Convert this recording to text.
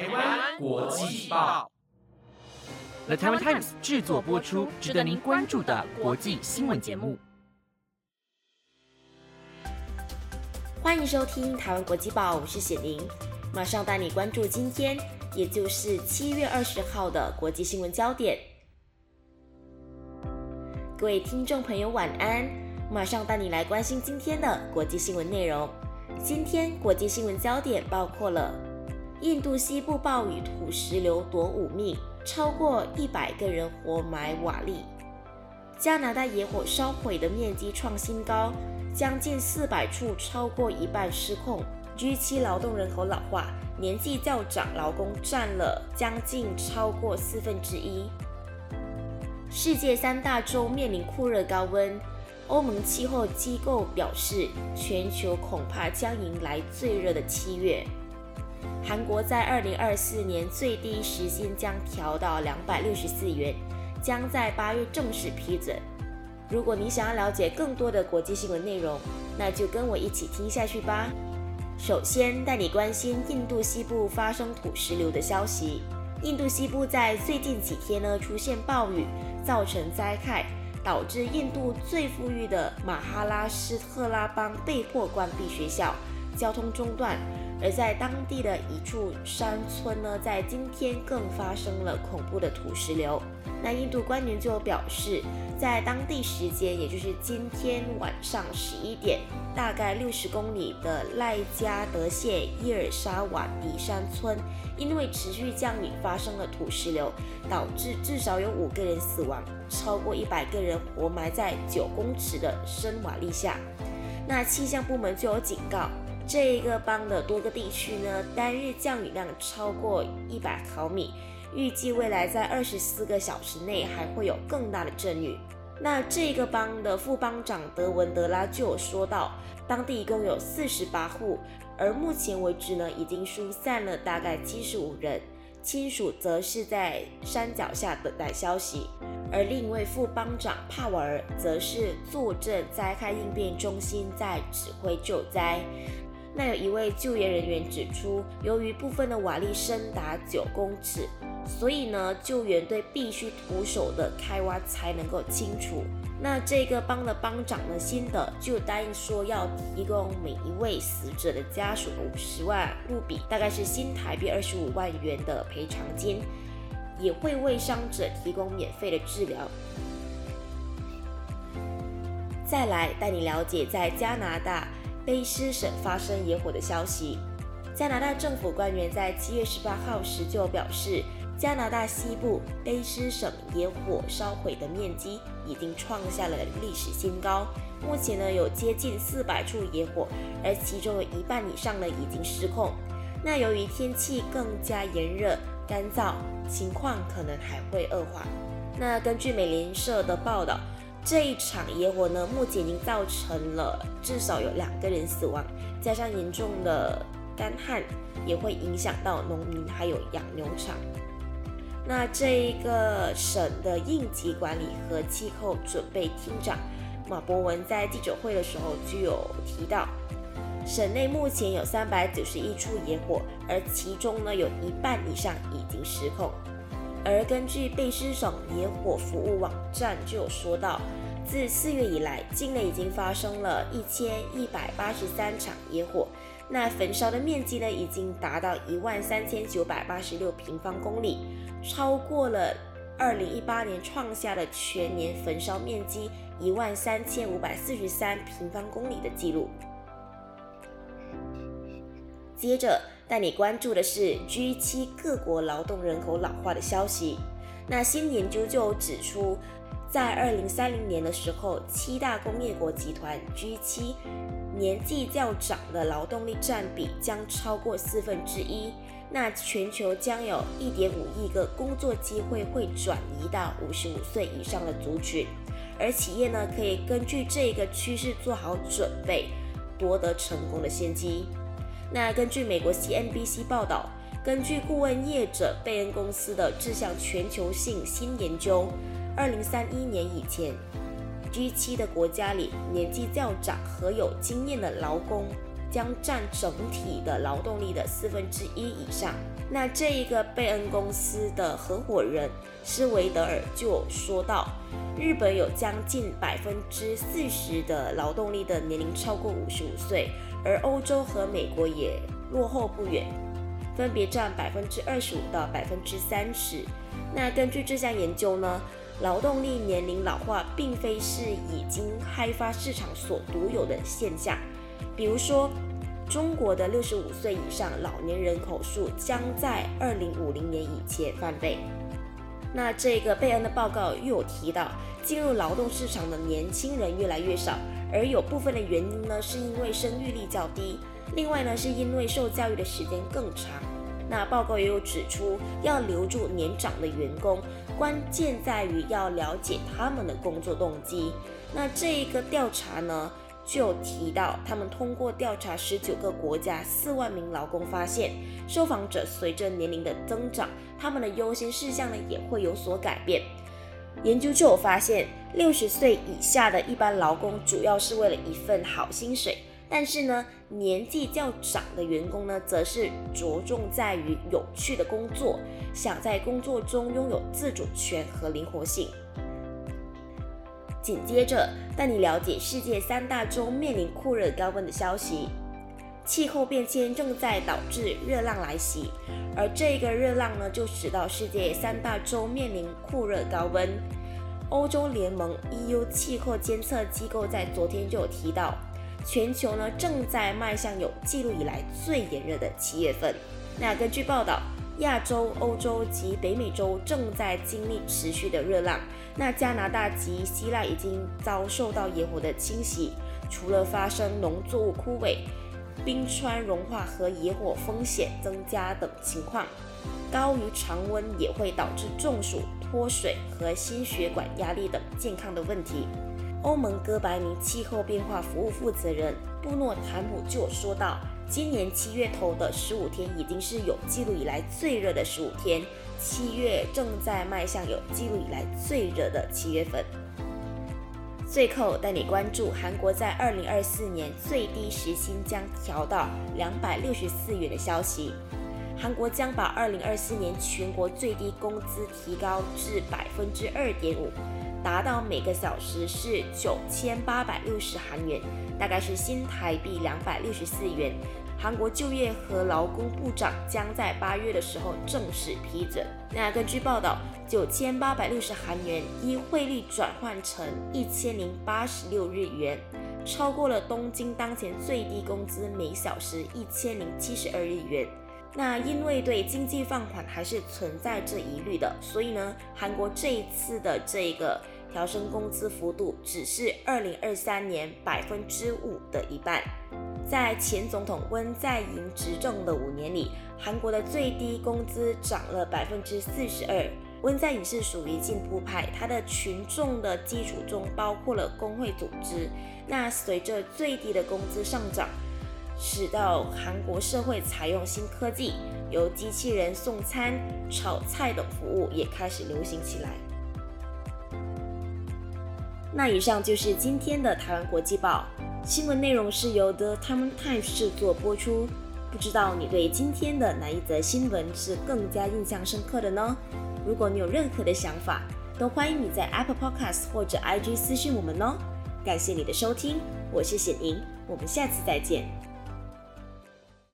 台湾国际报，The Taiwan Times 制作播出，值得您关注的国际新闻节目。欢迎收听台湾国际报，我是雪玲，马上带你关注今天，也就是七月二十号的国际新闻焦点。各位听众朋友，晚安！马上带你来关心今天的国际新闻内容。今天国际新闻焦点包括了印度西部暴雨土石流夺五命，超过一百个人活埋瓦砾；加拿大野火烧毁的面积创新高，将近四百处，超过一半失控。G7 劳动人口老化，年纪较长劳工占了将近超过四分之一。世界三大洲面临酷热高温。欧盟气候机构表示，全球恐怕将迎来最热的七月。韩国在二零二四年最低时薪将调到两百六十四元，将在八月正式批准。如果你想要了解更多的国际新闻内容，那就跟我一起听下去吧。首先带你关心印度西部发生土石流的消息。印度西部在最近几天呢出现暴雨，造成灾害。导致印度最富裕的马哈拉施特拉邦被迫关闭学校，交通中断。而在当地的一处山村呢，在今天更发生了恐怖的土石流。那印度官员就表示，在当地时间，也就是今天晚上十一点，大概六十公里的赖加德县伊尔沙瓦迪山村，因为持续降雨发生了土石流，导致至少有五个人死亡，超过一百个人活埋在九公尺的深瓦砾下。那气象部门就有警告。这一个邦的多个地区呢，单日降雨量超过一百毫米，预计未来在二十四个小时内还会有更大的阵雨。那这个邦的副邦长德文德拉就有说到，当地一共有四十八户，而目前为止呢，已经疏散了大概七十五人，亲属则是在山脚下等待消息。而另一位副邦长帕瓦尔则是坐镇灾害应变中心，在指挥救灾。那有一位救援人员指出，由于部分的瓦砾深达九公尺，所以呢，救援队必须徒手的开挖才能够清除。那这个帮的帮长呢，辛德就答应说要提供每一位死者的家属五十万卢比，大概是新台币二十五万元的赔偿金，也会为伤者提供免费的治疗。再来带你了解在加拿大。卑诗省发生野火的消息，加拿大政府官员在七月十八号时就表示，加拿大西部卑诗省野火烧毁的面积已经创下了历史新高。目前呢有接近四百处野火，而其中有一半以上呢已经失控。那由于天气更加炎热干燥，情况可能还会恶化。那根据美联社的报道。这一场野火呢，目前已经造成了至少有两个人死亡，加上严重的干旱，也会影响到农民还有养牛场。那这一个省的应急管理和气候准备厅长马博文在记者会的时候就有提到，省内目前有三百九十一处野火，而其中呢有一半以上已经失控。而根据贝斯省野火服务网站就有说到，自四月以来，境内已经发生了一千一百八十三场野火，那焚烧的面积呢，已经达到一万三千九百八十六平方公里，超过了二零一八年创下的全年焚烧面积一万三千五百四十三平方公里的记录。接着带你关注的是 G7 各国劳动人口老化的消息。那新研究就指出，在2030年的时候，七大工业国集团 G7 年纪较长的劳动力占比将超过四分之一。那全球将有一点五亿个工作机会会转移到五十五岁以上的族群，而企业呢，可以根据这个趋势做好准备，夺得成功的先机。那根据美国 CNBC 报道，根据顾问业者贝恩公司的这项全球性新研究，二零三一年以前，G7 的国家里年纪较长和有经验的劳工将占整体的劳动力的四分之一以上。那这一个贝恩公司的合伙人施维德尔就说到，日本有将近百分之四十的劳动力的年龄超过五十五岁，而欧洲和美国也落后不远，分别占百分之二十五到百分之三十。那根据这项研究呢？劳动力年龄老化并非是已经开发市场所独有的现象，比如说，中国的六十五岁以上老年人口数将在二零五零年以前翻倍。那这个贝恩的报告又有提到，进入劳动市场的年轻人越来越少，而有部分的原因呢，是因为生育率较低，另外呢，是因为受教育的时间更长。那报告也有指出，要留住年长的员工，关键在于要了解他们的工作动机。那这一个调查呢，就提到他们通过调查十九个国家四万名劳工，发现受访者随着年龄的增长，他们的优先事项呢也会有所改变。研究就有发现，六十岁以下的一般劳工主要是为了一份好薪水。但是呢，年纪较长的员工呢，则是着重在于有趣的工作，想在工作中拥有自主权和灵活性。紧接着带你了解世界三大洲面临酷热高温的消息。气候变迁正在导致热浪来袭，而这个热浪呢，就使到世界三大洲面临酷热高温。欧洲联盟 EU 气候监测机构在昨天就有提到。全球呢正在迈向有记录以来最炎热的七月份。那根据报道，亚洲、欧洲及北美洲正在经历持续的热浪。那加拿大及希腊已经遭受到野火的侵袭，除了发生农作物枯萎、冰川融化和野火风险增加等情况，高于常温也会导致中暑、脱水和心血管压力等健康的问题。欧盟哥白尼气候变化服务负责人布诺坦姆就说道，今年七月头的十五天已经是有记录以来最热的十五天，七月正在迈向有记录以来最热的七月份。最后带你关注韩国在二零二四年最低时薪将调到两百六十四元的消息，韩国将把二零二四年全国最低工资提高至百分之二点五。达到每个小时是九千八百六十韩元，大概是新台币两百六十四元。韩国就业和劳工部长将在八月的时候正式批准。那根据报道，九千八百六十韩元依汇率转换成一千零八十六日元，超过了东京当前最低工资每小时一千零七十二日元。那因为对经济放缓还是存在着疑虑的，所以呢，韩国这一次的这个调升工资幅度只是二零二三年百分之五的一半。在前总统温在寅执政的五年里，韩国的最低工资涨了百分之四十二。温在寅是属于进步派，他的群众的基础中包括了工会组织。那随着最低的工资上涨。使到韩国社会采用新科技，由机器人送餐、炒菜等服务也开始流行起来。那以上就是今天的台湾国际报新闻内容，是由 The t i m e Times 制作播出。不知道你对今天的哪一则新闻是更加印象深刻的呢？如果你有任何的想法，都欢迎你在 Apple Podcast 或者 IG 私信我们哦。感谢你的收听，我是显莹，我们下次再见。